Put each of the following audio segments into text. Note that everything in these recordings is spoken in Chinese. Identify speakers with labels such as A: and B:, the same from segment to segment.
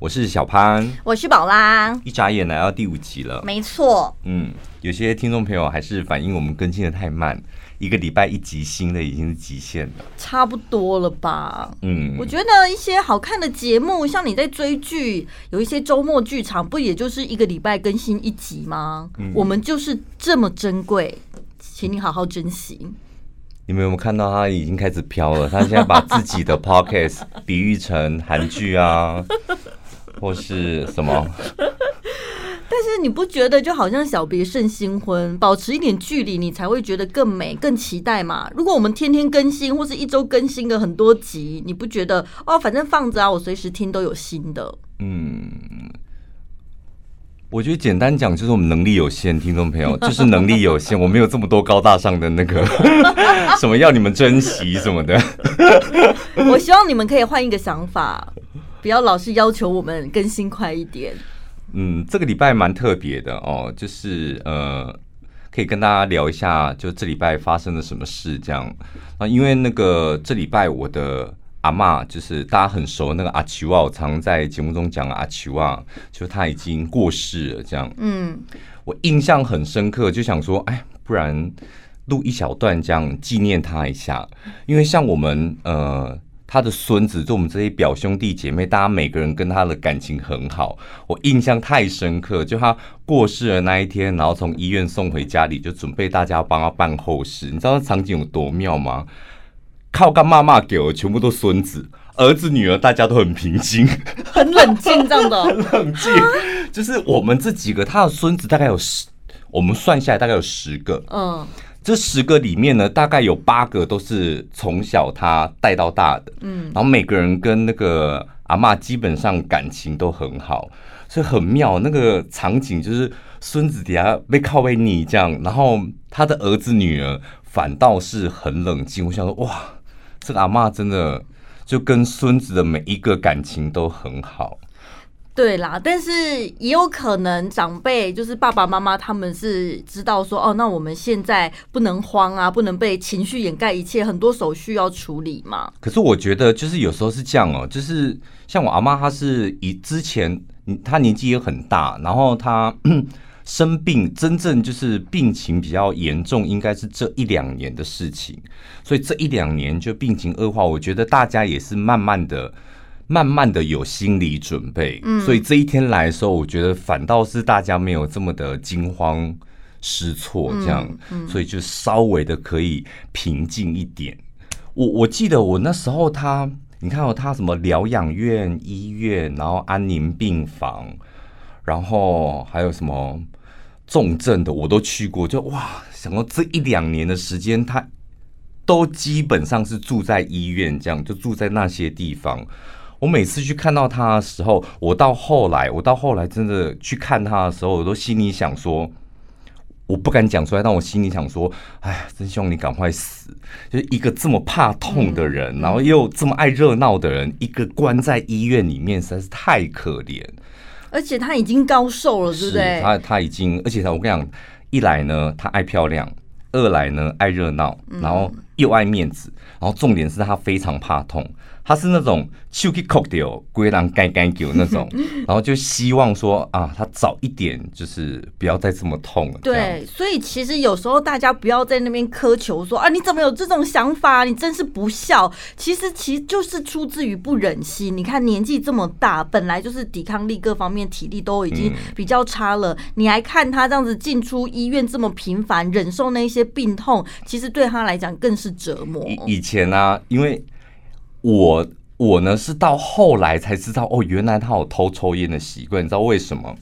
A: 我是小潘，
B: 我是宝拉，
A: 一眨眼来到第五集了，
B: 没错。
A: 嗯，有些听众朋友还是反映我们更新的太慢，一个礼拜一集新的已经是极限了，
B: 差不多了吧？
A: 嗯，
B: 我觉得一些好看的节目，像你在追剧，有一些周末剧场，不也就是一个礼拜更新一集吗？嗯，我们就是这么珍贵，请你好好珍惜。
A: 你们有没有看到他已经开始飘了？他现在把自己的 podcast 比喻成韩剧啊。或是什么？
B: 但是你不觉得就好像小别胜新婚，保持一点距离，你才会觉得更美、更期待嘛？如果我们天天更新，或是一周更新个很多集，你不觉得哦？反正放着啊，我随时听都有新的。
A: 嗯，我觉得简单讲就是我们能力有限，听众朋友就是能力有限，我没有这么多高大上的那个 什么要你们珍惜什么的。
B: 我希望你们可以换一个想法。不要老是要求我们更新快一点。
A: 嗯，这个礼拜蛮特别的哦，就是呃，可以跟大家聊一下，就这礼拜发生了什么事这样啊。因为那个这礼拜我的阿嬷，就是大家很熟那个阿秋啊，我常在节目中讲阿秋啊，就他已经过世了这样。嗯，我印象很深刻，就想说，哎，不然录一小段这样纪念他一下，因为像我们呃。他的孙子，就我们这些表兄弟姐妹，大家每个人跟他的感情很好，我印象太深刻。就他过世的那一天，然后从医院送回家里，就准备大家帮他办后事。你知道场景有多妙吗？靠干妈妈给我全部都孙子、儿子、女儿，大家都很平静，
B: 很冷静，这样的，
A: 很冷静。就是我们这几个，他的孙子大概有十，我们算下来大概有十个。嗯。这十个里面呢，大概有八个都是从小他带到大的，嗯，然后每个人跟那个阿嬷基本上感情都很好，所以很妙。那个场景就是孙子底下被靠背你这样，然后他的儿子女儿反倒是很冷静。我想说，哇，这个阿嬷真的就跟孙子的每一个感情都很好。
B: 对啦，但是也有可能长辈就是爸爸妈妈，他们是知道说哦，那我们现在不能慌啊，不能被情绪掩盖一切，很多手续要处理嘛。
A: 可是我觉得就是有时候是这样哦，就是像我阿妈，她是以之前她年纪也很大，然后她 生病，真正就是病情比较严重，应该是这一两年的事情，所以这一两年就病情恶化，我觉得大家也是慢慢的。慢慢的有心理准备，嗯，所以这一天来的时候，我觉得反倒是大家没有这么的惊慌失措，这样，所以就稍微的可以平静一点。我我记得我那时候他，你看哦，他什么疗养院、医院，然后安宁病房，然后还有什么重症的，我都去过，就哇，想到这一两年的时间，他都基本上是住在医院，这样就住在那些地方。我每次去看到他的时候，我到后来，我到后来真的去看他的时候，我都心里想说，我不敢讲出来，但我心里想说，哎，真希望你赶快死。就是一个这么怕痛的人，然后又这么爱热闹的人，一个关在医院里面，实在是太可怜。
B: 而且他已经高寿了，对不对？
A: 他他已经，而且他我跟你讲，一来呢，他爱漂亮；二来呢，爱热闹，然后又爱面子，然后重点是他非常怕痛。他是那种手去抠掉，龟狼干干叫那种，然后就希望说啊，他早一点就是不要再这么痛了。
B: 对，所以其实有时候大家不要在那边苛求说啊，你怎么有这种想法？你真是不孝。其实其实就是出自于不忍心。你看年纪这么大，本来就是抵抗力各方面体力都已经比较差了，你还看他这样子进出医院这么频繁，忍受那些病痛，其实对他来讲更是折磨。
A: 以以前呢、啊，因为。我我呢是到后来才知道哦，原来他有偷抽烟的习惯，你知道为什么？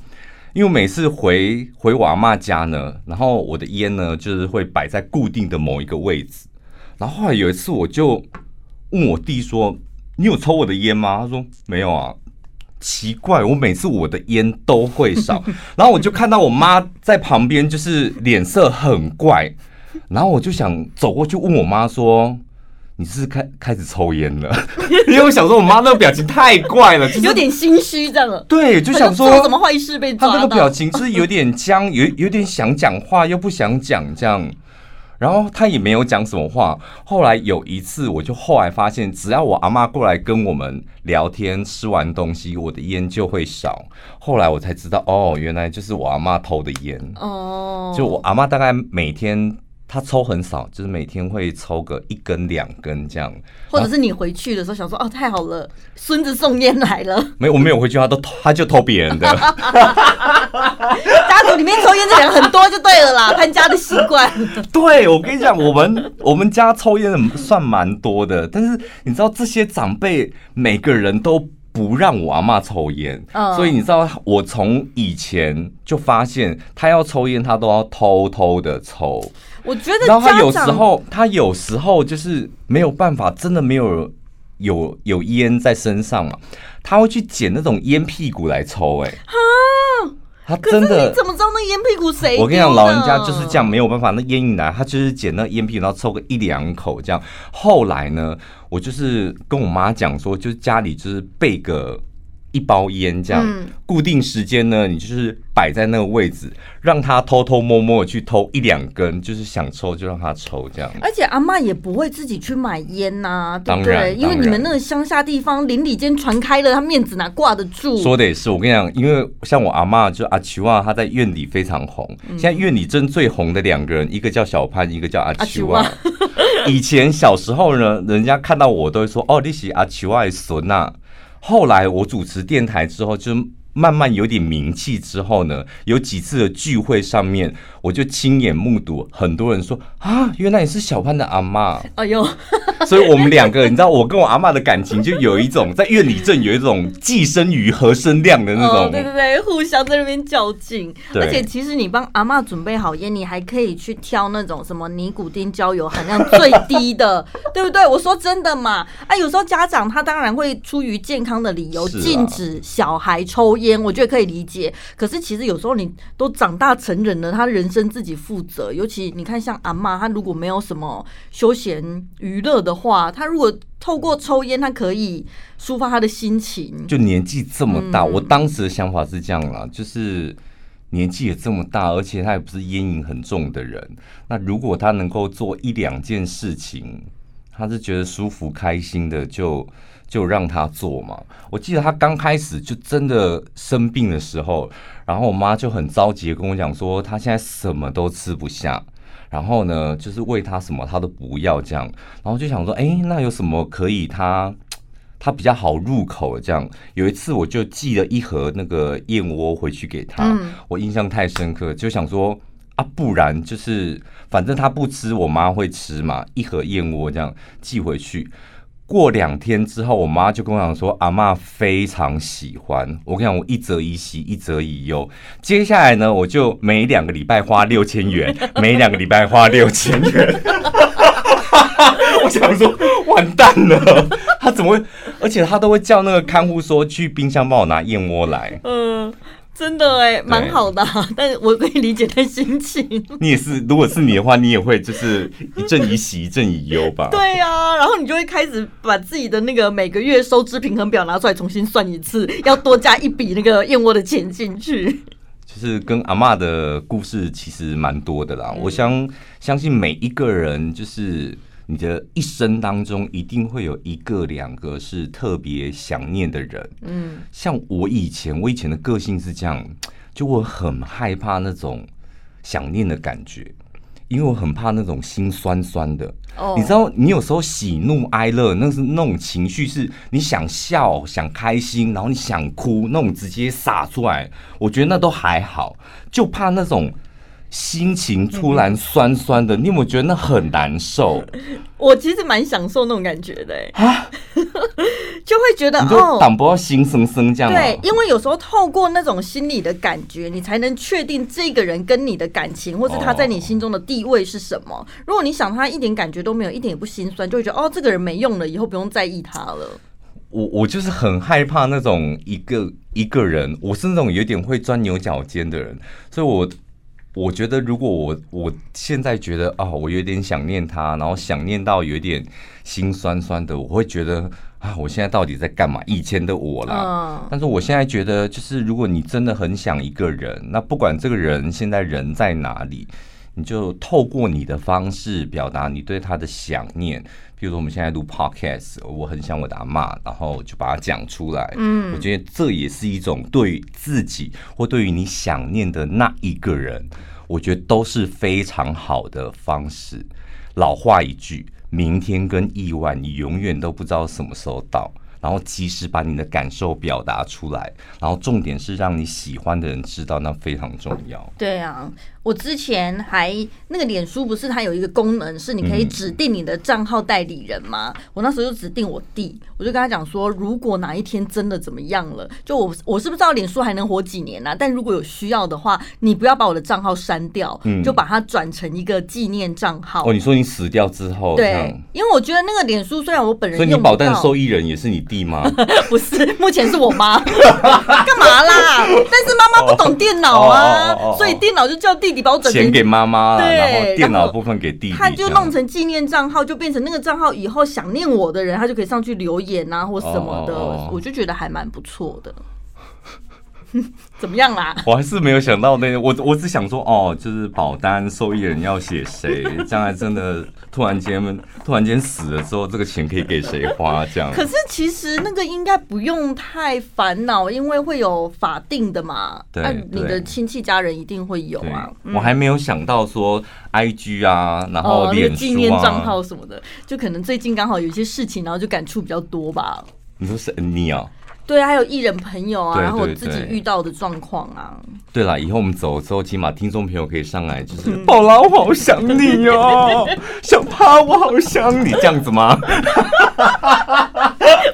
A: 因为每次回回我阿嬷家呢，然后我的烟呢就是会摆在固定的某一个位置，然后后来有一次我就问我弟说：“你有抽我的烟吗？”他说：“没有啊。”奇怪，我每次我的烟都会少，然后我就看到我妈在旁边，就是脸色很怪，然后我就想走过去问我妈说。你是开开始抽烟了？因为我想说，我妈那个表情太怪了，就是、
B: 有点心虚这样。
A: 对，就想说
B: 什么坏事被抓到。
A: 她那个表情就是有点僵，有有点想讲话又不想讲这样。然后他也没有讲什么话。后来有一次，我就后来发现，只要我阿妈过来跟我们聊天，吃完东西，我的烟就会少。后来我才知道，哦，原来就是我阿妈偷的烟。哦，就我阿妈大概每天。他抽很少，就是每天会抽个一根两根这样，
B: 或者是你回去的时候想说哦，太好了，孙子送烟来了。
A: 没有，我没有回去，他都，他就偷别人的。家
B: 族里面抽烟的人很多就对了啦，潘家的习惯。
A: 对，我跟你讲，我们我们家抽烟的算蛮多的，但是你知道这些长辈每个人都不让我阿妈抽烟，所以你知道我从以前就发现他要抽烟，他都要偷偷的抽。
B: 我觉得，
A: 然后他有时候，他有时候就是没有办法，真的没有有有烟在身上嘛，他会去捡那种烟屁股来抽，哎，他真的，
B: 你怎么知道那烟屁股谁？
A: 我跟你讲，老人家就是这样，没有办法，那烟一来，他就是捡那烟屁股，然后抽个一两口这样。后来呢，我就是跟我妈讲说，就是家里就是备个。一包烟这样，嗯、固定时间呢，你就是摆在那个位置，让他偷偷摸摸的去偷一两根，就是想抽就让他抽这样。
B: 而且阿妈也不会自己去买烟呐、啊，对不对？因为你们那个乡下地方邻里间传开了，他面子哪挂得住？
A: 说的也是，我跟你讲，因为像我阿妈就阿奇旺，他在院里非常红。嗯、现在院里真最红的两个人，一个叫小潘，一个叫阿奇旺。以前小时候呢，人家看到我都会说：“哦，你是阿奇旺的孙呐。”后来我主持电台之后，就慢慢有点名气之后呢，有几次的聚会上面，我就亲眼目睹很多人说啊，原来你是小潘的阿妈。哎呦，所以我们两个，你知道，我跟我阿妈的感情就有一种在院里镇有一种寄生于和生亮的那种。
B: 对对对，互相在那边较劲。而且其实你帮阿妈准备好烟，你还可以去挑那种什么尼古丁焦油含量最低的，对不对？我说真的嘛，啊，有时候家长他当然会出于健康的理由禁止小孩抽烟。我觉得可以理解，可是其实有时候你都长大成人了，他人生自己负责。尤其你看，像阿妈，她如果没有什么休闲娱乐的话，她如果透过抽烟，她可以抒发她的心情。
A: 就年纪这么大，嗯、我当时的想法是这样啦，就是年纪也这么大，而且他也不是烟瘾很重的人。那如果他能够做一两件事情，他是觉得舒服开心的，就。就让他做嘛。我记得他刚开始就真的生病的时候，然后我妈就很着急跟我讲说，她现在什么都吃不下，然后呢，就是喂她什么她都不要这样。然后就想说，哎，那有什么可以她 她比较好入口这样？有一次我就寄了一盒那个燕窝回去给她，我印象太深刻，就想说啊，不然就是反正他不吃，我妈会吃嘛，一盒燕窝这样寄回去。过两天之后，我妈就跟我讲说，阿妈非常喜欢。我跟你讲，我一则一喜，一则一忧。接下来呢，我就每两个礼拜花六千元，每两个礼拜花六千元。我想说，完蛋了，他怎么会？而且他都会叫那个看护说，去冰箱帮我拿燕窝来。嗯。
B: 真的哎，蛮好的，对但是我可以理解他心情。
A: 你也是，如果是你的话，你也会就是一阵以喜，一阵以忧吧？
B: 对呀、啊，然后你就会开始把自己的那个每个月收支平衡表拿出来重新算一次，要多加一笔那个燕窝的钱进去。
A: 就是跟阿嬷的故事其实蛮多的啦，嗯、我相相信每一个人就是。你的一生当中一定会有一个两个是特别想念的人，嗯，像我以前，我以前的个性是这样，就我很害怕那种想念的感觉，因为我很怕那种心酸酸的。哦，你知道，你有时候喜怒哀乐，那是那种情绪，是你想笑、想开心，然后你想哭，那种直接洒出来，我觉得那都还好，就怕那种。心情突然酸酸的，你有没有觉得那很难受？
B: 我其实蛮享受那种感觉的，啊，就会觉得哦，
A: 挡不到心生生这样。
B: 对，因为有时候透过那种心理的感觉，你才能确定这个人跟你的感情，或是他在你心中的地位是什么。如果你想他一点感觉都没有，一点也不心酸，就会觉得哦，这个人没用了，以后不用在意他了。
A: 我我就是很害怕那种一个一个人，我是那种有点会钻牛角尖的人，所以我。我觉得，如果我我现在觉得啊、哦，我有点想念他，然后想念到有点心酸酸的，我会觉得啊，我现在到底在干嘛？以前的我啦，但是我现在觉得，就是如果你真的很想一个人，那不管这个人现在人在哪里，你就透过你的方式表达你对他的想念。比如说我们现在录 podcast，我很想我的阿妈，然后就把它讲出来。嗯，我觉得这也是一种对于自己或对于你想念的那一个人，我觉得都是非常好的方式。老话一句，明天跟意外，你永远都不知道什么时候到。然后及时把你的感受表达出来，然后重点是让你喜欢的人知道，那非常重要。
B: 对啊。我之前还那个脸书不是它有一个功能是你可以指定你的账号代理人吗？嗯、我那时候就指定我弟，我就跟他讲说，如果哪一天真的怎么样了，就我我是不知道脸书还能活几年呢、啊？但如果有需要的话，你不要把我的账号删掉，嗯、就把它转成一个纪念账号。
A: 哦，你说你死掉之后，
B: 对，因为我觉得那个脸书虽然我本人用，
A: 所以你保单受益人也是你弟吗？
B: 不是，目前是我妈。干嘛啦？但是妈妈不懂电脑啊，哦哦哦哦哦、所以电脑就叫弟。你把我整
A: 钱给妈妈，对，然后电脑部分给弟弟，
B: 他就弄成纪念账号，就变成那个账号，以后想念我的人，他就可以上去留言啊，或什么的，我就觉得还蛮不错的。怎么样啦？
A: 我还是没有想到那个，我我只想说，哦，就是保单受益人要写谁，将来真的突然间突然间死了之后，这个钱可以给谁花？这样。
B: 可是其实那个应该不用太烦恼，因为会有法定的嘛。对，啊、你的亲戚家人一定会有啊。
A: 嗯、我还没有想到说，IG 啊，然后脸纪、哦那个、念账
B: 号什么的，就可能最近刚好有一些事情，然后就感触比较多吧。
A: 你说是你啊？
B: 对啊，还有艺人朋友啊，对对对，然后我自己遇到的状况啊。
A: 对了，以后我们走的时候，起码听众朋友可以上来，就是宝拉，我好想你哦，小趴，我好想你，这样子吗？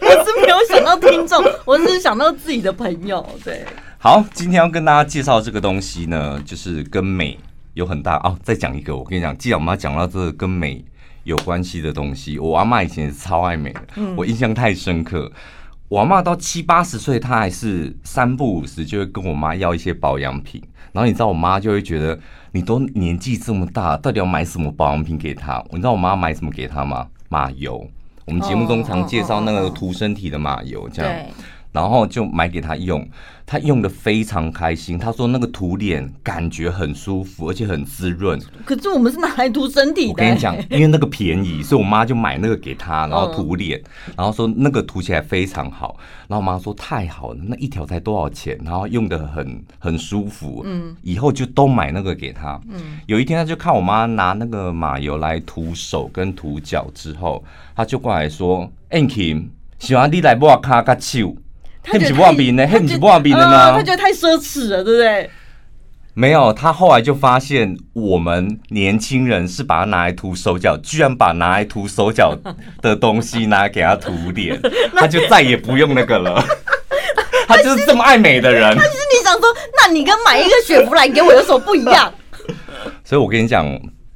B: 我是没有想到听众，我是想到自己的朋友。对，
A: 好，今天要跟大家介绍这个东西呢，就是跟美有很大哦。再讲一个，我跟你讲，既然我们要讲到这个跟美有关系的东西，我阿妈以前是超爱美的，嗯、我印象太深刻。我妈到七八十岁，她还是三不五十就会跟我妈要一些保养品。然后你知道，我妈就会觉得你都年纪这么大，到底要买什么保养品给她？你知道我妈买什么给她吗？马油。我们节目中常介绍那个涂身体的马油，这样。然后就买给她用。他用的非常开心，他说那个涂脸感觉很舒服，而且很滋润。
B: 可是我们是拿来涂身体的。
A: 我跟你讲，因为那个便宜，所以我妈就买那个给他，然后涂脸，然后说那个涂起来非常好。然后我妈说太好了，那一条才多少钱？然后用的很很舒服。嗯，以后就都买那个给他。嗯，有一天他就看我妈拿那个马油来涂手跟涂脚之后，他就过来说：“Anki，喜欢你来抹卡卡手。”他不是不冰呢？他不是不冰的吗？
B: 他觉得太奢侈了，对不对？
A: 没有，他后来就发现我们年轻人是把它拿来涂手脚，居然把拿来涂手脚的东西拿来给他涂脸，他就再也不用那个了。他就是这么爱美的人。他
B: 其实你想说，那你跟买一个雪佛兰给我有什么不一样？
A: 所以我跟你讲，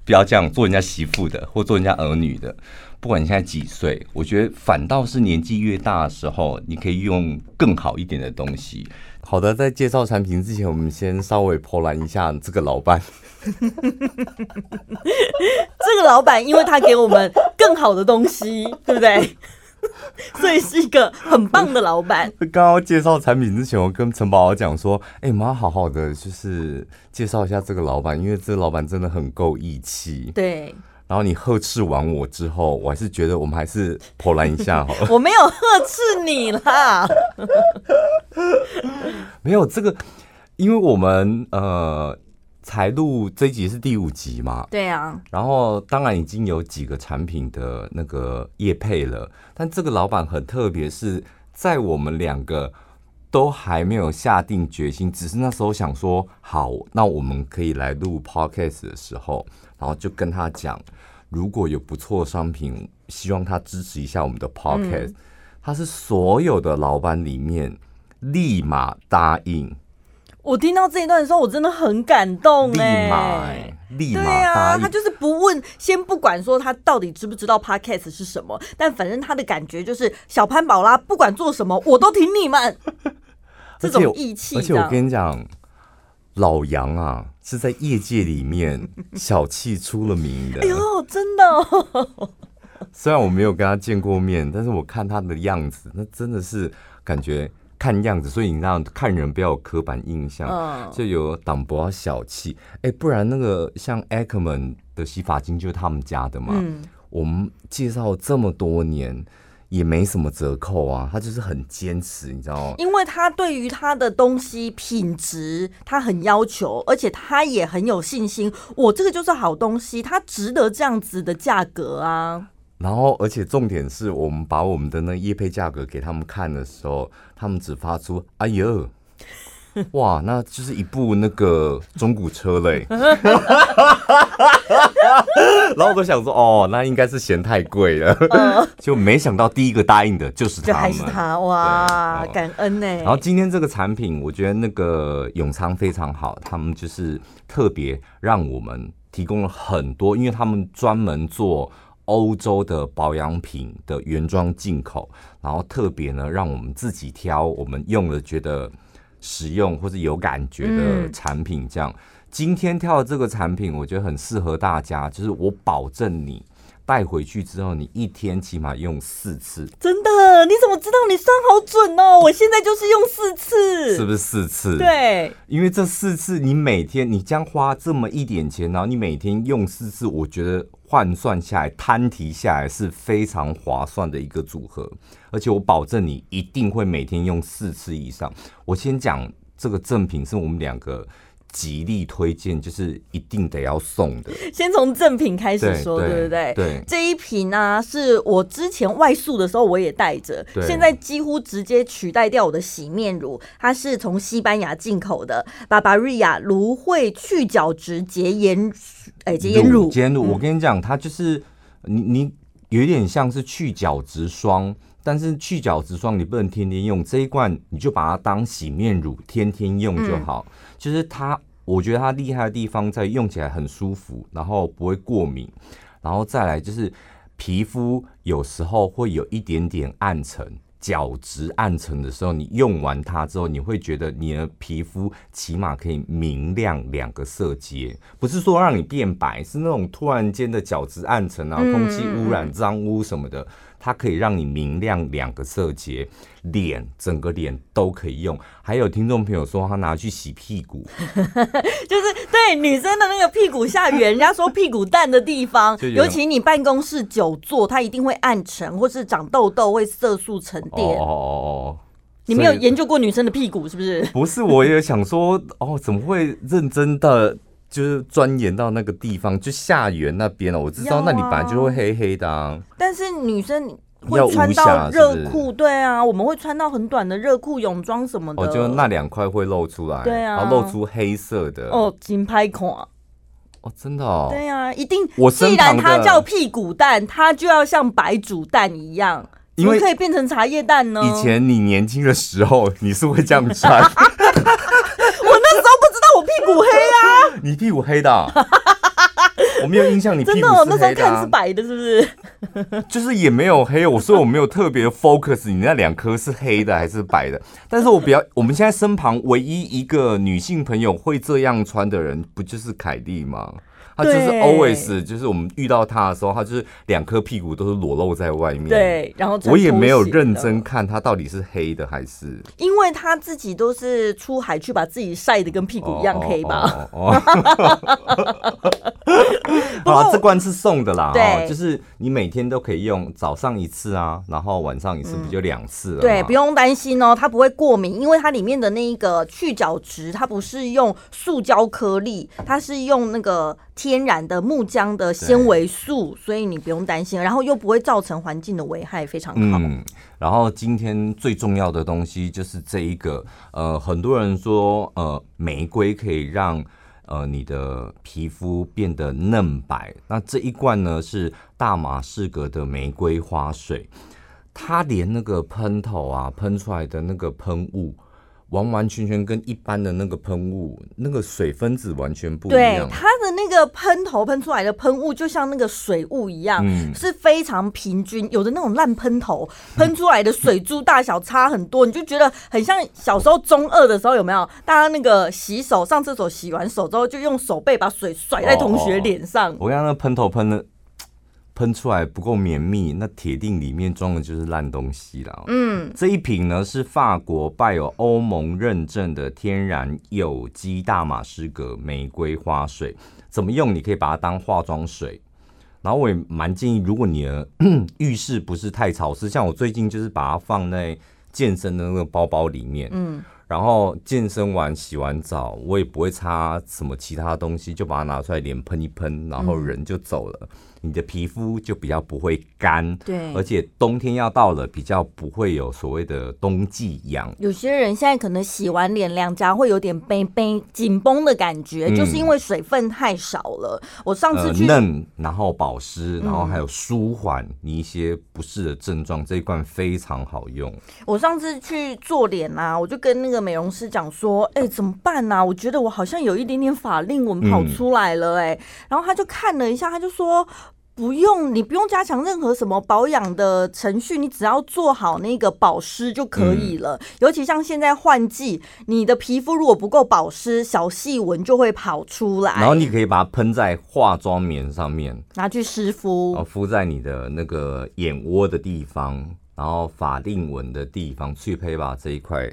A: 不要这样做人家媳妇的，或做人家儿女的。不管你现在几岁，我觉得反倒是年纪越大的时候，你可以用更好一点的东西。好的，在介绍产品之前，我们先稍微破烂一下这个老板。这
B: 个老板，因为他给我们更好的东西，对不对？所以是一个很棒的老板。
A: 刚刚介绍产品之前，我跟陈宝宝讲说：“哎、欸，妈，好好的，就是介绍一下这个老板，因为这个老板真的很够义气。”
B: 对。
A: 然后你呵斥完我之后，我还是觉得我们还是破烂一下好了。
B: 我没有呵斥你啦，
A: 没有这个，因为我们呃才录这一集是第五集嘛。
B: 对啊。
A: 然后当然已经有几个产品的那个业配了，但这个老板很特别，是在我们两个都还没有下定决心，只是那时候想说好，那我们可以来录 podcast 的时候。然后就跟他讲，如果有不错的商品，希望他支持一下我们的 podcast。他是所有的老板里面立马答应。
B: 我听到这一段的时候，我真的很感动哎，
A: 立马，立马答应。
B: 他就是不问，先不管说他到底知不知道 podcast 是什么，但反正他的感觉就是小潘宝拉不管做什么，我都挺你们。这种义气，
A: 而且我跟你讲。老杨啊，是在业界里面小气出了名的。
B: 哎呦，真的哦！
A: 虽然我没有跟他见过面，但是我看他的样子，那真的是感觉看样子，所以你让看人不要有刻板印象，
B: 嗯、
A: 就有挡不要小气。哎、欸，不然那个像 Ackerman 的洗发精就是他们家的嘛。嗯、我们介绍这么多年也没什么折扣啊，他就是很坚持，你知道吗？
B: 因为他对于他的东西品质他很要求，而且他也很有信心，我这个就是好东西，它值得这样子的价格啊。
A: 然后，而且重点是我们把我们的那业配价格给他们看的时候，他们只发出“哎呦，哇，那就是一部那个中古车嘞。”然后我都想说，哦，那应该是嫌太贵了，呃、就没想到第一个答应的就是他们，
B: 还是他哇，哦、感恩呢。
A: 然后今天这个产品，我觉得那个永昌非常好，他们就是特别让我们提供了很多，因为他们专门做。欧洲的保养品的原装进口，然后特别呢，让我们自己挑我们用了觉得实用或者有感觉的产品。这样，今天挑的这个产品，我觉得很适合大家，就是我保证你。带回去之后，你一天起码用四次。
B: 真的？你怎么知道？你算好准哦！我现在就是用四次，
A: 是不是四次？
B: 对，
A: 因为这四次你每天你将花这么一点钱，然后你每天用四次，我觉得换算下来摊提下来是非常划算的一个组合。而且我保证你一定会每天用四次以上。我先讲这个赠品是我们两个。极力推荐，就是一定得要送的。
B: 先从正品开始说，对，不对？
A: 对，
B: 这一瓶呢、啊，是我之前外宿的时候我也带着，
A: 对
B: 现在几乎直接取代掉我的洗面乳。它是从西班牙进口的，Barbaria 芦荟去角质洁颜，哎，洁颜乳。
A: 洁颜乳，我跟你讲，它就是你你有一点像是去角质霜。但是去角质霜你不能天天用，这一罐你就把它当洗面乳天天用就好。嗯、就是它，我觉得它厉害的地方在用起来很舒服，然后不会过敏，然后再来就是皮肤有时候会有一点点暗沉。角质暗沉的时候，你用完它之后，你会觉得你的皮肤起码可以明亮两个色阶，不是说让你变白，是那种突然间的角质暗沉啊，空气污染、脏污什么的，它可以让你明亮两个色阶，脸整个脸都可以用。还有听众朋友说他拿去洗屁股，
B: 就是对女生的那个屁股下缘，人家说屁股蛋的地方，尤其你办公室久坐，它一定会暗沉，或是长痘痘，会色素沉淀。哦哦哦，你没有研究过女生的屁股是不是？
A: 不是，我也想说，哦，怎么会认真的就是钻研到那个地方，就下缘那边了？我知道那里本来就会黑黑的啊。
B: 但是女生。会穿到热裤，对啊，我们会穿到很短的热裤、泳装什么的。
A: 哦，就那两块会露出来，
B: 对啊，
A: 然后露出黑色的。
B: 哦，金拍款。
A: 哦，真的哦。
B: 对啊，一定。
A: 我
B: 既然它叫屁股蛋，它就要像白煮蛋一样，怎么可以变成茶叶蛋呢？
A: 以前你年轻的时候，你是会这样穿。
B: 我那时候不知道我屁股黑啊。
A: 你屁股黑的啊？我没有印象，你屁股是黑的啊？
B: 真的，我那时候看是白的，是不是？
A: 就是也没有黑，我说我没有特别 focus，你那两颗是黑的还是白的？但是我比较，我们现在身旁唯一一个女性朋友会这样穿的人，不就是凯蒂吗？他就是 always，就是我们遇到他的时候，他就是两颗屁股都是裸露在外面。
B: 对，然后
A: 我也没有认真看他到底是黑的还是，
B: 因为他自己都是出海去把自己晒的跟屁股一样黑吧。
A: 哦，好，这罐是送的啦，对，就是你每天都可以用，早上一次啊，然后晚上一次，不就两次了？
B: 对，不用担心哦，它不会过敏，因为它里面的那一个去角质，它不是用塑胶颗粒，它是用那个。天然的木浆的纤维素，所以你不用担心，然后又不会造成环境的危害，非常好。
A: 嗯，然后今天最重要的东西就是这一个，呃，很多人说，呃，玫瑰可以让呃你的皮肤变得嫩白，那这一罐呢是大马士革的玫瑰花水，它连那个喷头啊喷出来的那个喷雾。完完全全跟一般的那个喷雾，那个水分子完全不一样。
B: 对，它个喷头喷出来的喷雾，就像那个水雾一样，嗯、是非常平均。有的那种烂喷头喷出来的水珠大小差很多，你就觉得很像小时候中二的时候，有没有？大家那个洗手上厕所洗完手之后，就用手背把水甩在同学脸上。
A: 哦哦哦，我看那喷头喷的。喷出来不够绵密，那铁定里面装的就是烂东西了。
B: 嗯，
A: 这一瓶呢是法国拜有欧盟认证的天然有机大马士革玫瑰花水，怎么用？你可以把它当化妆水。然后我也蛮建议，如果你的 浴室不是太潮湿，像我最近就是把它放在健身的那个包包里面。嗯。然后健身完洗完澡，我也不会擦什么其他东西，就把它拿出来脸喷一喷，然后人就走了。嗯你的皮肤就比较不会干，
B: 对，
A: 而且冬天要到了，比较不会有所谓的冬季痒。
B: 有些人现在可能洗完脸，两颊会有点绷绷紧绷的感觉，嗯，就是因为水分太少了。我上次去，
A: 呃、嫩，然后保湿，然后还有舒缓你一些不适的症状，嗯，这一罐非常好用。
B: 我上次去做脸啊，我就跟那个美容师讲说：“哎，欸，怎么办啊？我觉得我好像有一点点法令纹跑出来了，欸。”哎，然后他就看了一下，他就说。不用，你不用加强任何什么保养的程序，你只要做好那个保湿就可以了。嗯、尤其像现在换季，你的皮肤如果不够保湿，小细纹就会跑出来。
A: 然后你可以把它喷在化妆棉上面，
B: 拿去湿敷，
A: 然后敷在你的那个眼窝的地方，然后法令纹的地方，去配吧这一块，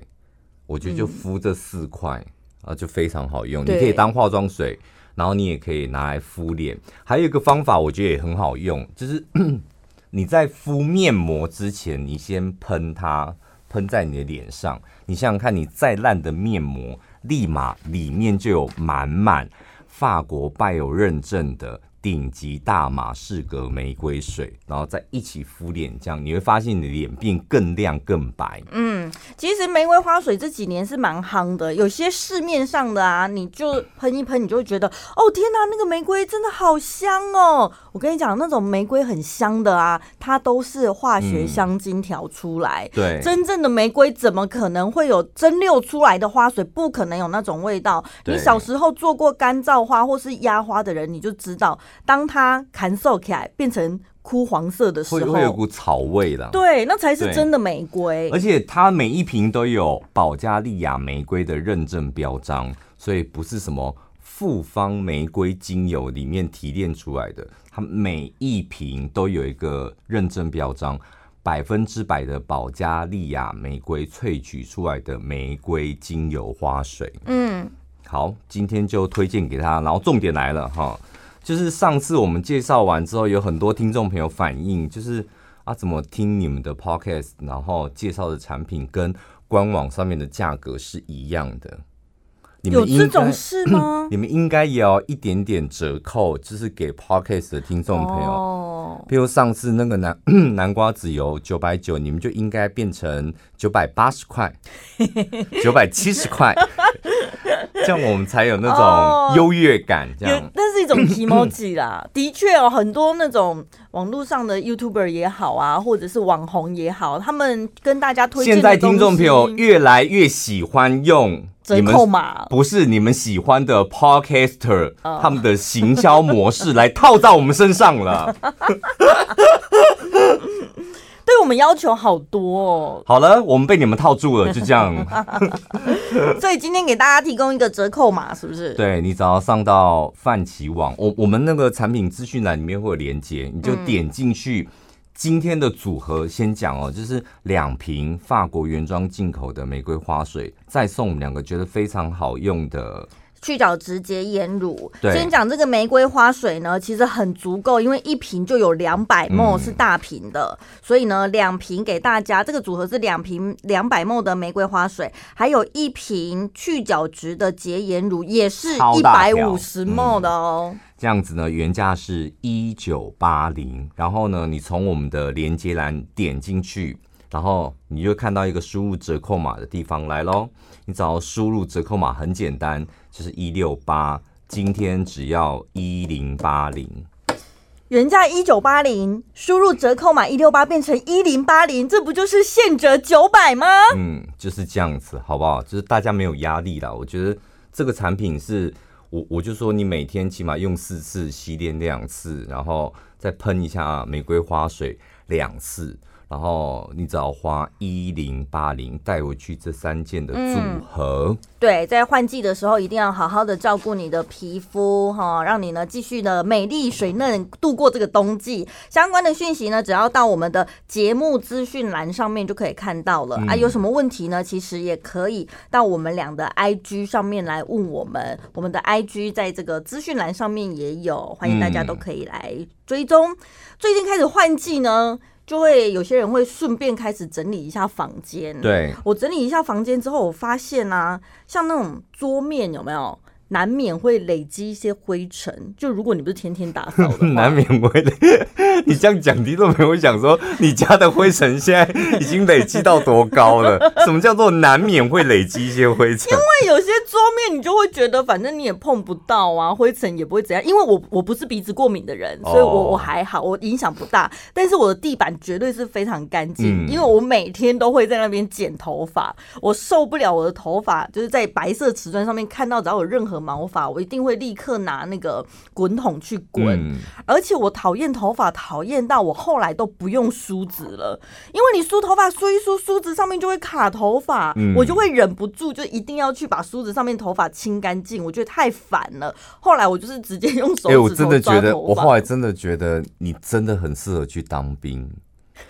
A: 我觉得就敷这四块、嗯、啊，就非常好用。你可以当化妆水。然后你也可以拿来敷脸，还有一个方法，我觉得也很好用，就是 你在敷面膜之前，你先喷它，喷在你的脸上。你想想看，你再烂的面膜，立马里面就有满满法国拜有认证的。顶级大马士革玫瑰水，然后再一起敷脸，这样你会发现你的脸变更亮更白。
B: 嗯，其实玫瑰花水这几年是蛮夯的，有些市面上的啊，你就喷一喷，你就会觉得哦天哪，那个玫瑰真的好香哦！我跟你讲，那种玫瑰很香的啊，它都是化学香精调出来。
A: 嗯、对，
B: 真正的玫瑰怎么可能会有蒸馏出来的花水？不可能有那种味道。你小时候做过干燥花或是压花的人，你就知道。当它干瘦起来变成枯黄色的时候，
A: 会会有股草味的。
B: 对，那才是真的玫瑰。
A: 而且它每一瓶都有保加利亚玫瑰的认证标章，所以不是什么复方玫瑰精油里面提炼出来的。它每一瓶都有一个认证标章，百分之百的保加利亚玫瑰萃取出来的玫瑰精油花水。嗯，好，今天就推荐给他。然后重点来了哈。就是上次我们介绍完之后，有很多听众朋友反映，就是啊，怎么听你们的 podcast，然后介绍的产品跟官网上面的价格是一样的？你们
B: 有这种事吗？
A: 你们应该也要一点点折扣，就是给 podcast 的听众朋友。哦，比如上次那个南 南瓜籽油九百九，你们就应该变成九百八十块，九百七十块。这样我们才有那种优越感，
B: 这样。种 emoji 啦，的确哦，很多那种网络上的 YouTuber 也好啊，或者是网红也好，他们跟大家推荐。
A: 现在听众朋友越来越喜欢用
B: 折扣码，
A: 不是你们喜欢的 Podcaster 他们的行销模式来套在我们身上了。
B: 对我们要求好多哦。
A: 好了，我们被你们套住了，就这样。
B: 所以今天给大家提供一个折扣码，是不是？
A: 对，你只要上到泛起网，我我们那个产品资讯栏里面会有连接，你就点进去。今天的组合先讲哦，就是两瓶法国原装进口的玫瑰花水，再送我们两个觉得非常好用的。
B: 去角质洁颜乳，先讲这个玫瑰花水呢，其实很足够，因为一瓶就有两百 ml 是大瓶的，嗯、所以呢，两瓶给大家，这个组合是两瓶两百 ml 的玫瑰花水，还有一瓶去角质的洁颜乳，也是一百五十 ml 的哦、嗯。
A: 这样子呢，原价是一九八零，然后呢，你从我们的连接栏点进去。然后你就看到一个输入折扣码的地方来喽，你只要输入折扣码很简单，就是一六八，今天只要一零八零，
B: 原价一九八零，输入折扣码一六八变成一零八零，这不就是现折九百吗？
A: 嗯，就是这样子，好不好？就是大家没有压力啦。我觉得这个产品是我我就说你每天起码用四次，洗脸两次，然后再喷一下玫瑰花水两次。然后你只要花一零八零带回去这三件的组合。嗯、
B: 对，在换季的时候一定要好好的照顾你的皮肤哈，让你呢继续的美丽水嫩度过这个冬季。相关的讯息呢，只要到我们的节目资讯栏上面就可以看到了、嗯、啊。有什么问题呢？其实也可以到我们俩的 IG 上面来问我们，我们的 IG 在这个资讯栏上面也有，欢迎大家都可以来追踪。嗯、最近开始换季呢。就会有些人会顺便开始整理一下房间。
A: 对，
B: 我整理一下房间之后，我发现啊，像那种桌面有没有？难免会累积一些灰尘，就如果你不是天天打扫的，
A: 难免会累。你这样讲，听众朋友会想说，你家的灰尘现在已经累积到多高了？什么叫做难免会累积一些灰尘？
B: 因为有些桌面你就会觉得，反正你也碰不到啊，灰尘也不会怎样。因为我我不是鼻子过敏的人，所以我我还好，我影响不大。但是我的地板绝对是非常干净，嗯、因为我每天都会在那边剪头发，我受不了我的头发就是在白色瓷砖上面看到只要有任何。毛发，我一定会立刻拿那个滚筒去滚，嗯、而且我讨厌头发，讨厌到我后来都不用梳子了，因为你梳头发梳一梳，梳子上面就会卡头发，嗯、我就会忍不住就一定要去把梳子上面头发清干净，我觉得太烦了。后来我就是直接用手指头抓头发。哎、欸，我真的觉
A: 得，我后来真的觉得你真的很适合去当兵，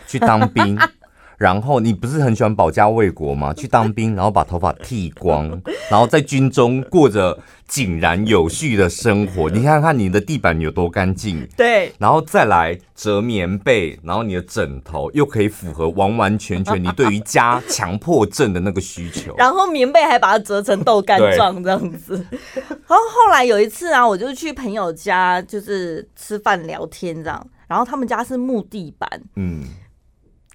A: 去当兵。然后你不是很喜欢保家卫国吗？去当兵，然后把头发剃光，然后在军中过着井然有序的生活。你看看你的地板有多干净，
B: 对，
A: 然后再来折棉被，然后你的枕头又可以符合完完全全你对于家强迫症的那个需求。
B: 然后棉被还把它折成豆干状这样子。然后后来有一次啊，我就去朋友家，就是吃饭聊天这样，然后他们家是木地板，嗯。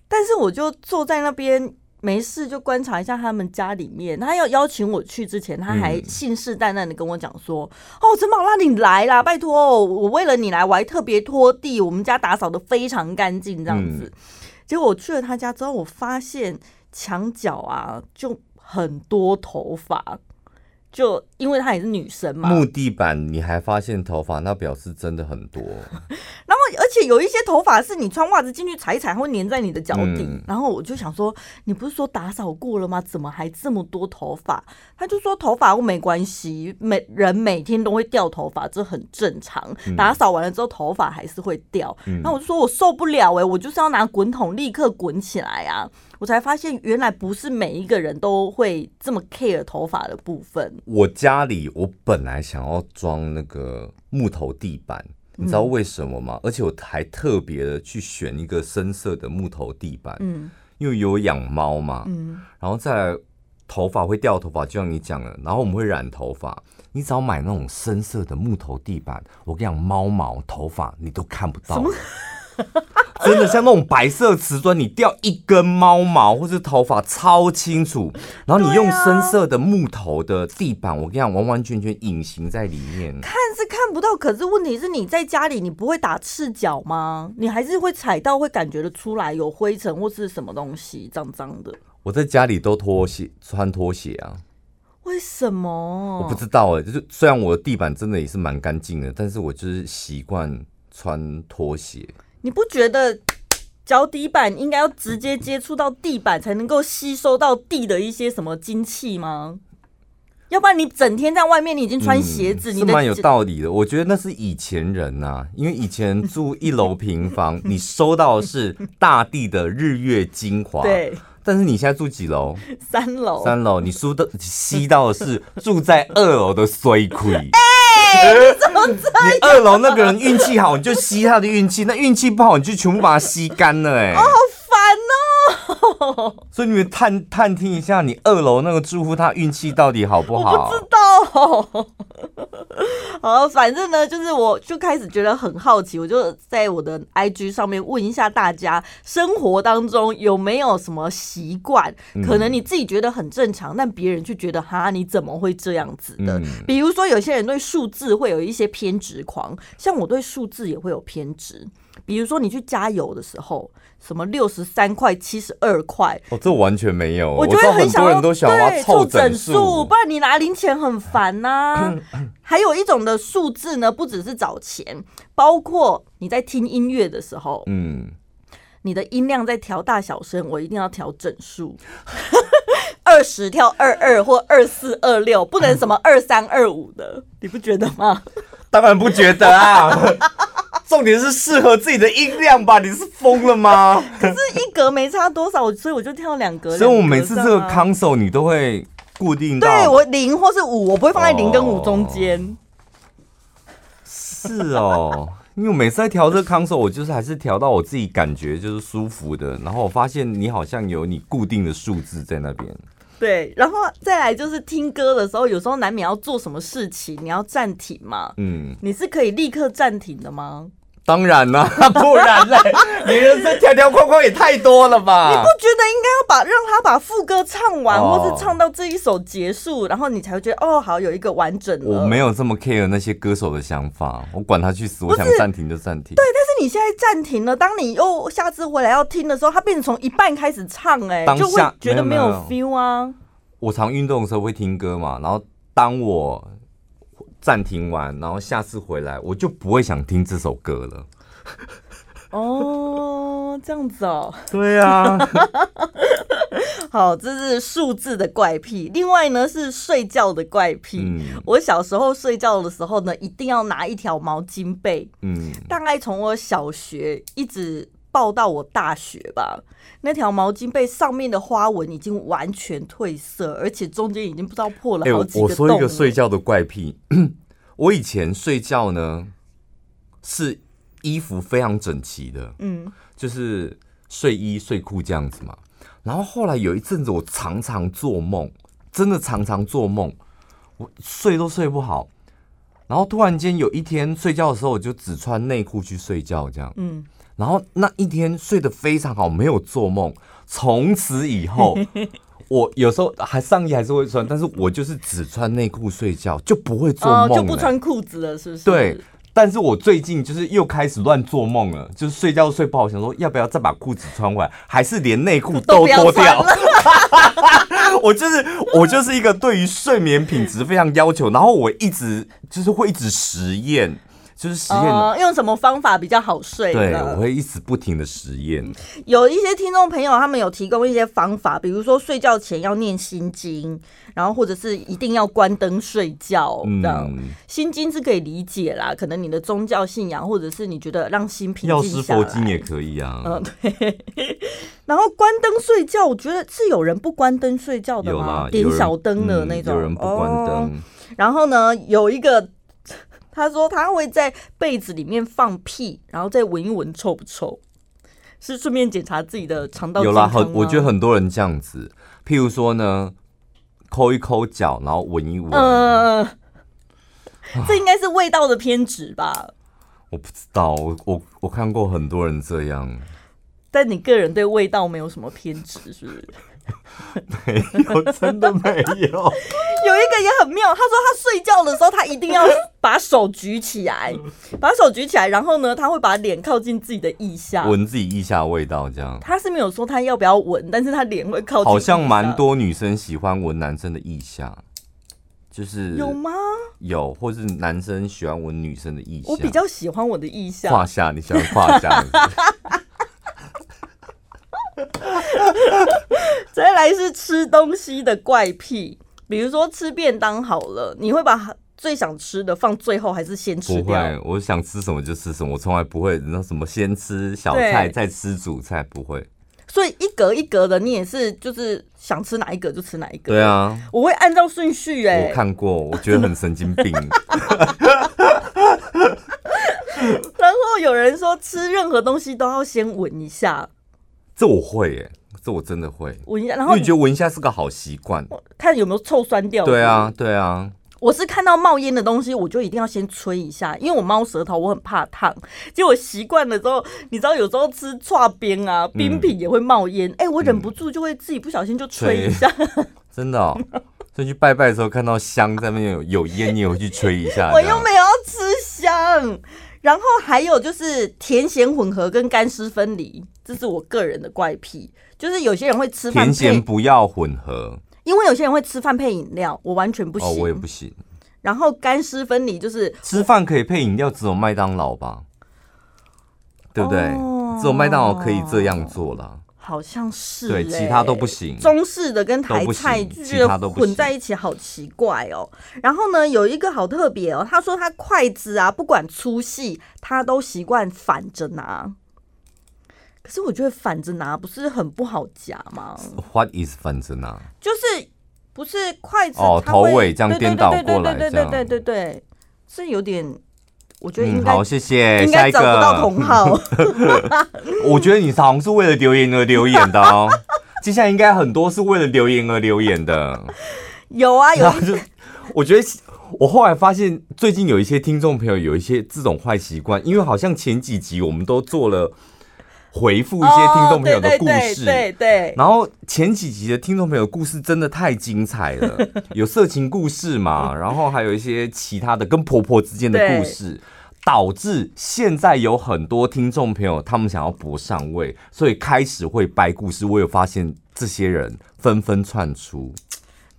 B: 但是我就坐在那边没事，就观察一下他们家里面。他要邀请我去之前，他还信誓旦旦的跟我讲说：“嗯、哦，陈宝拉，你来啦，拜托，我为了你来，我还特别拖地，我们家打扫得非常干净，这样子。嗯”结果我去了他家之后，我发现墙角啊就很多头发。就因为她也是女生嘛，
A: 木地板你还发现头发，那表示真的很多。
B: 然后而且有一些头发是你穿袜子进去踩一踩，会粘在你的脚底。嗯、然后我就想说，你不是说打扫过了吗？怎么还这么多头发？他就说头发没关系，每人每天都会掉头发，这很正常。打扫完了之后头发还是会掉。嗯、那我就说我受不了哎、欸，我就是要拿滚筒立刻滚起来啊！我才发现原来不是每一个人都会这么 care 头发的部分。
A: 我家里我本来想要装那个木头地板，你知道为什么吗？嗯、而且我还特别的去选一个深色的木头地板，嗯，因为有养猫嘛，嗯，然后再来头发会掉头发，就像你讲的，然后我们会染头发，你只要买那种深色的木头地板，我跟你讲，猫毛头发你都看不到。真的像那种白色瓷砖，你掉一根猫毛或是头发超清楚。然后你用深色的木头的地板，我跟你讲，完完全全隐形在里面，
B: 看是看不到。可是问题是你在家里，你不会打赤脚吗？你还是会踩到，会感觉得出来有灰尘或是什么东西脏脏的。
A: 我在家里都拖鞋，穿拖鞋啊。
B: 为什么？
A: 我不知道哎、欸，就是虽然我的地板真的也是蛮干净的，但是我就是习惯穿拖鞋。
B: 你不觉得脚底板应该要直接接触到地板，才能够吸收到地的一些什么精气吗？要不然你整天在外面，你已经穿鞋子，你、嗯、是蛮
A: 有道理的。我觉得那是以前人呐、啊，因为以前住一楼平房，你收到的是大地的日月精华。
B: 对，
A: 但是你现在住几楼？
B: 三楼。
A: 三楼，你输的吸到的是住在二楼的衰亏。
B: 你怎么这样？
A: 你二楼那个人运气好，你就吸他的运气；那运气不好，你就全部把它吸干了。哎，
B: 哦，好烦哦！
A: 所以你们探探听一下，你二楼那个住户他运气到底好不好？
B: 我不知道。好，反正呢，就是我就开始觉得很好奇，我就在我的 IG 上面问一下大家，生活当中有没有什么习惯，可能你自己觉得很正常，但别人却觉得哈，你怎么会这样子的？比如说，有些人对数字会有一些偏执狂，像我对数字也会有偏执。比如说，你去加油的时候，什么六十三块、七十二块，
A: 哦，这完全没有。
B: 我觉得很多人
A: 都想要凑整数，
B: 不然你拿零钱很烦呐。还有一种的数字呢，不只是找钱，包括你在听音乐的时候，嗯，你的音量在调大小声，我一定要调整数，二十跳二二或二四二六，不能什么二三二五的，你不觉得吗？
A: 当然不觉得啊，重点是适合自己的音量吧？你是疯了吗？
B: 可是一格没差多少，所以我就跳两格。
A: 所以我每次这个 console 你都会固定到，
B: 对我零或是五，我不会放在零跟五中间。哦
A: 是哦，因为我每次在调这个 console，我就是还是调到我自己感觉就是舒服的。然后我发现你好像有你固定的数字在那边。
B: 对，然后再来就是听歌的时候，有时候难免要做什么事情，你要暂停嘛。嗯，你是可以立刻暂停的吗？
A: 当然啦，不然嘞，你人生条条框框也太多了吧？
B: 你不觉得应该要把让他把副歌唱完，哦、或是唱到这一首结束，然后你才会觉得哦，好有一个完整的。
A: 我没有这么 care 那些歌手的想法，我管他去死，我想暂停就暂停。
B: 对，但是你现在暂停了，当你又下次回来要听的时候，他变成从一半开始唱，欸，哎，就会觉得没有 feel 啊。
A: 我常运动的时候会听歌嘛，然后当我。暂停完，然后下次回来我就不会想听这首歌了。
B: 哦，这样子哦。
A: 对啊。
B: 好，这是数字的怪癖。另外呢是睡觉的怪癖。嗯。我小时候睡觉的时候呢，一定要拿一条毛巾被。嗯。大概从我小学一直。抱到我大学吧，那条毛巾被上面的花纹已经完全褪色，而且中间已经不知道破了好几个洞。
A: 欸，我说一个睡觉的怪癖，我以前睡觉呢是衣服非常整齐的，嗯，就是睡衣睡裤这样子嘛。然后后来有一阵子，我常常做梦，真的常常做梦，我睡都睡不好。然后突然间有一天睡觉的时候，我就只穿内裤去睡觉，这样，嗯。然后那一天睡得非常好，没有做梦。从此以后，我有时候还上衣还是会穿，但是我就是只穿内裤睡觉，就不会做梦，
B: 就不穿裤子了，是不是？
A: 对。但是我最近就是又开始乱做梦了，就是睡觉睡不好，想说要不要再把裤子穿回来，还是连内裤都脱掉？我就是我就是一个对于睡眠品质非常要求，然后我一直就是会一直实验。就是实验、呃、
B: 用什么方法比较好睡？
A: 对，我会一直不停的实验。
B: 有一些听众朋友，他们有提供一些方法，比如说睡觉前要念心经，然后或者是一定要关灯睡觉。嗯，这样心经是可以理解啦，可能你的宗教信仰，或者是你觉得让心平静下来。药师佛经也
A: 可以啊。
B: 嗯，对。然后关灯睡觉，我觉得是有人不关灯睡觉的吗？点小灯的那种。
A: 有人不关灯、哦。
B: 然后呢，有一个。他说他会在被子里面放屁，然后再闻一闻臭不臭，是顺便检查自己的肠道？
A: 有啦，很我觉得很多人这样子，譬如说呢，抠一抠脚，然后闻一闻。嗯、呃，
B: 这应该是味道的偏执吧？
A: 我不知道，我我我看过很多人这样。
B: 但你个人对味道没有什么偏执，是不是？
A: 没有，真的没有。
B: 有一个也很妙，他说他睡觉的时候，他一定要把手举起来，把手举起来，然后呢，他会把脸靠近自己的腋下，
A: 闻自己腋下味道，这样。
B: 他是没有说他要不要闻，但是他脸会靠近。
A: 好像蛮多女生喜欢闻男生的腋下，就是
B: 有吗？
A: 有，或是男生喜欢闻女生的腋下。
B: 我比较喜欢我的腋下，
A: 胯下，你喜欢胯下是是？
B: 再来是吃东西的怪癖，比如说吃便当好了，你会把最想吃的放最后，还是先吃掉？
A: 不会，我想吃什么就吃什么，我从来不会那什么先吃小菜再吃主菜，不会。
B: 所以一格一格的，你也是就是想吃哪一格就吃哪一格。
A: 对啊，
B: 我会按照顺序哎、欸。
A: 我看过，我觉得很神经病。
B: 然后有人说吃任何东西都要先闻一下。
A: 这我会耶，这我真的会
B: 闻一下，然后
A: 你觉得闻一下是个好习惯，
B: 看有没有臭酸掉。
A: 对啊，对啊。
B: 我是看到冒烟的东西，我就一定要先吹一下，因为我猫舌头，我很怕烫。结果习惯了之后，你知道有时候吃串冰啊，冰品也会冒烟，哎、嗯欸，我忍不住就会自己不小心就吹一下。
A: 真的哦，所以去拜拜的时候看到香在那边有有烟，你也会去吹一下。
B: 我又没有要吃香。然后还有就是甜咸混合跟干湿分离，这是我个人的怪癖。就是有些人会吃饭
A: 甜咸不要混合，
B: 因为有些人会吃饭配饮料，我完全不行。
A: 哦，我也不行。
B: 然后干湿分离就是
A: 吃饭可以配饮料，只有麦当劳吧？对不对？只有麦当劳可以这样做了。
B: 好像是，
A: 对，其他都不行。
B: 中式的跟台菜就是混在一起，好奇怪哦。然后呢，有一个好特别哦，他说他筷子啊，不管粗细，他都习惯反着拿。可是我觉得反着拿不是很不好夹吗
A: ？What is 反着拿？
B: 就是不是筷子
A: 哦，头尾这样颠倒过来，对
B: 对对对对对，是有点。我觉得应该、
A: 嗯、好，谢谢。
B: 应该找不到同号。
A: 我觉得你好像是为了留言而留言的哦。接下来应该很多是为了留言而留言的。
B: 有啊，有。
A: 就我觉得，我后来发现，最近有一些听众朋友有一些这种坏习惯，因为好像前几集我们都做了。回复一些听众朋友的故事，
B: 对对。
A: 然后前几集的听众朋友故事真的太精彩了，有色情故事嘛，然后还有一些其他的跟婆婆之间的故事，导致现在有很多听众朋友他们想要搏上位，所以开始会掰故事。我有发现这些人纷纷窜出。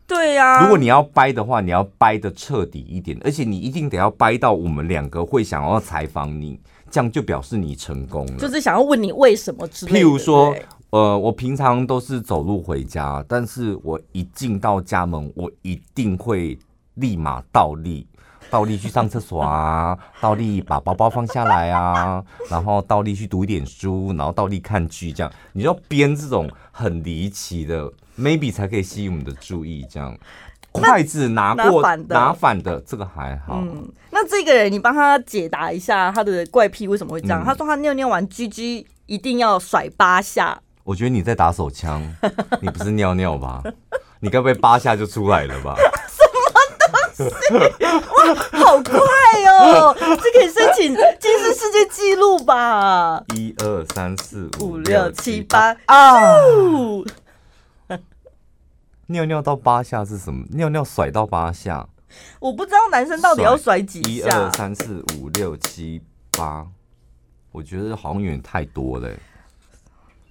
B: 对呀，
A: 如果你要掰的话，你要掰的彻底一点，而且你一定得要掰到我们两个会想要采访你。这样就表示你成功了，
B: 就是想要问你为什么之类的。
A: 譬如说，呃，我平常都是走路回家，但是我一进到家门，我一定会立马倒立，倒立去上厕所啊，倒立把包包放下来啊，然后倒立去读一点书，然后倒立看剧，这样你就要编这种很离奇的，maybe 才可以吸引我们的注意，这样。筷子拿过拿反，的这个还好。
B: 嗯，那这个人你帮他解答一下他的怪癖为什么会这样？嗯、他说他尿尿完 GG 一定要甩八下。
A: 我觉得你在打手枪，你不是尿尿吧？你该不会八下就出来了吧？
B: 什么东西？哇，好快哦！这可以申请吉尼斯世界纪录吧？
A: 一二三四
B: 五六七八啊！
A: 尿尿到八下是什么？尿尿甩到八下，
B: 我不知道男生到底要甩几下。
A: 一二三四五六七八，我觉得好像有点太多了。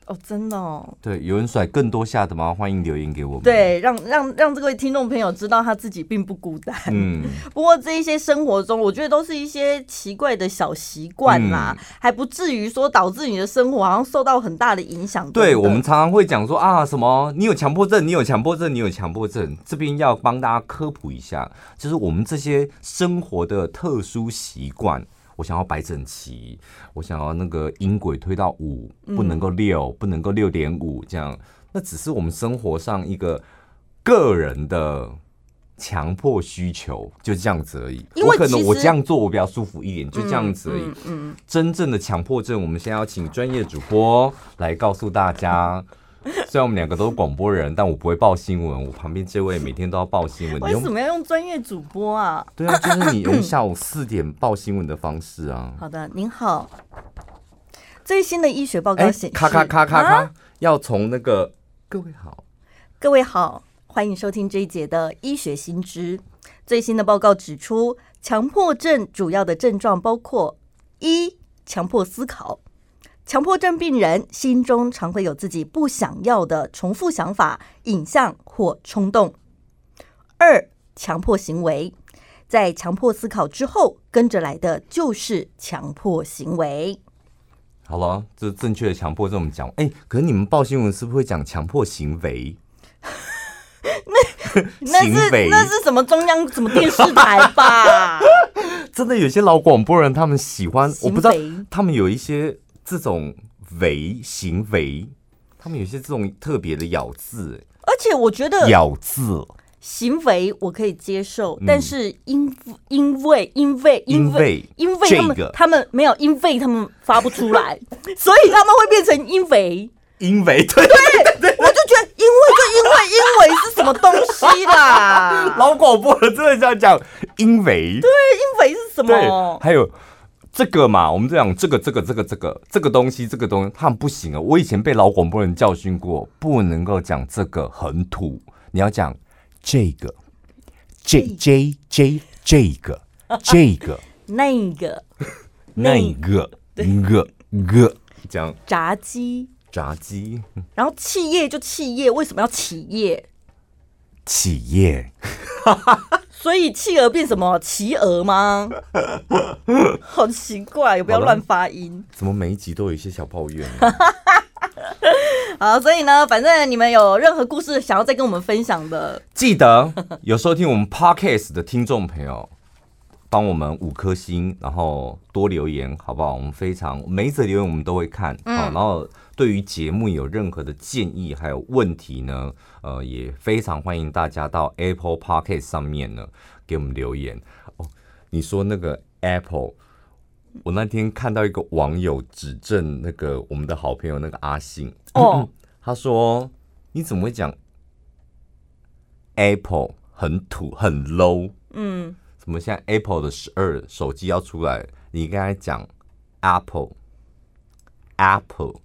B: 哦，真的哦。
A: 对，有人甩更多下的吗？欢迎留言给我们。
B: 对，让让让这位听众朋友知道他自己并不孤单。嗯。不过这一些生活中，我觉得都是一些奇怪的小习惯啦，嗯、还不至于说导致你的生活好像受到很大的影响。
A: 对，我们常常会讲说啊，什么你有强迫症，你有强迫症，你有强迫症。这边要帮大家科普一下，就是我们这些生活的特殊习惯。我想要摆整齐，我想要那个音轨推到五，不能够六，嗯，不能够六点五这样。那只是我们生活上一个个人的强迫需求，就这样子而已。我可能我这样做我比较舒服一点，就这样子而已。嗯，嗯，嗯，真正的强迫症，我们现在要请专业主播来告诉大家。虽然我们两个都是广播人，但我不会报新闻。我旁边这位每天都要报新闻。
B: 为什么要用专业主播啊？
A: 对啊，就是你用下午四点报新闻的方式啊。
B: 好的，您好。最新的医学报告显示，
A: 咔咔咔咔咔，要从那个各位好，
B: 各位好，欢迎收听这一节的医学新知。最新的报告指出，强迫症主要的症状包括一、强迫思考。强迫症病人心中常会有自己不想要的重复想法、影像或冲动。二、强迫行为，在强迫思考之后，跟着来的就是强迫行为。
A: 好了，这是正确的强迫症，我们讲。哎，可是你们报新闻是不是会讲强迫行为？
B: 那那是那是什么中央什么电视台吧？
A: 真的有些老广播人，他们喜欢，我不知道他们有一些。这种为行为，他们有些这种特别的咬字，
B: 而且我觉得
A: 咬字
B: 行为我可以接受，嗯、但是因因为因为因为因为他们、这个、他们没有因为他们发不出来，所以他们会变成因为
A: 因为对
B: 对，对我就觉得因为就因为因为是什么东西啦？
A: 老广播了，真的这样讲，因为
B: 对因为是什么？
A: 还有。这个嘛，我们这样，这个、这个、这个、这个、这个东西，这个东西，他们不行啊！我以前被老广播人教训过，不能够讲这个很土，你要讲这个，J J J 这个，这个，
B: 那个，
A: 那个，个个，讲。
B: 炸鸡，
A: 炸鸡。
B: 然后企业就企业，为什么要企业？
A: 企业。
B: 所以企鹅变什么？企鹅吗？好奇怪，也不要乱发音。
A: 怎么每一集都有一些小抱怨？
B: 好，所以呢，反正你们有任何故事想要再跟我们分享的，
A: 记得有收听我们 Podcast 的听众朋友，帮我们五颗星，然后多留言，好不好？我们非常每一则留言我们都会看，好，然后对于节目有任何的建议还有问题呢，呃，也非常欢迎大家到 Apple Podcast 上面呢给我们留言。哦，你说那个 Apple。我那天看到一个网友指正那个我们的好朋友那个阿信哦，他说，你怎么会讲 Apple 很土很 low？嗯，怎么现在 Apple 的十二手机要出来，你刚才讲 Apple Apple，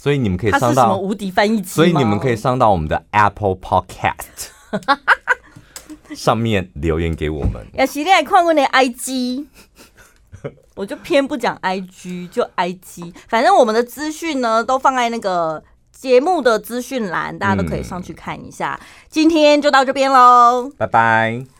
A: 所以你们可以上到
B: 无敌翻译机，
A: 所以你们可以上到我们的 Apple Podcast。上面留言给我们。
B: 要是你还看过那 IG，我就偏不讲 IG，就 IG。反正我们的资讯呢，都放在那个节目的资讯栏，大家都可以上去看一下。嗯、今天就到这边喽，
A: 拜拜。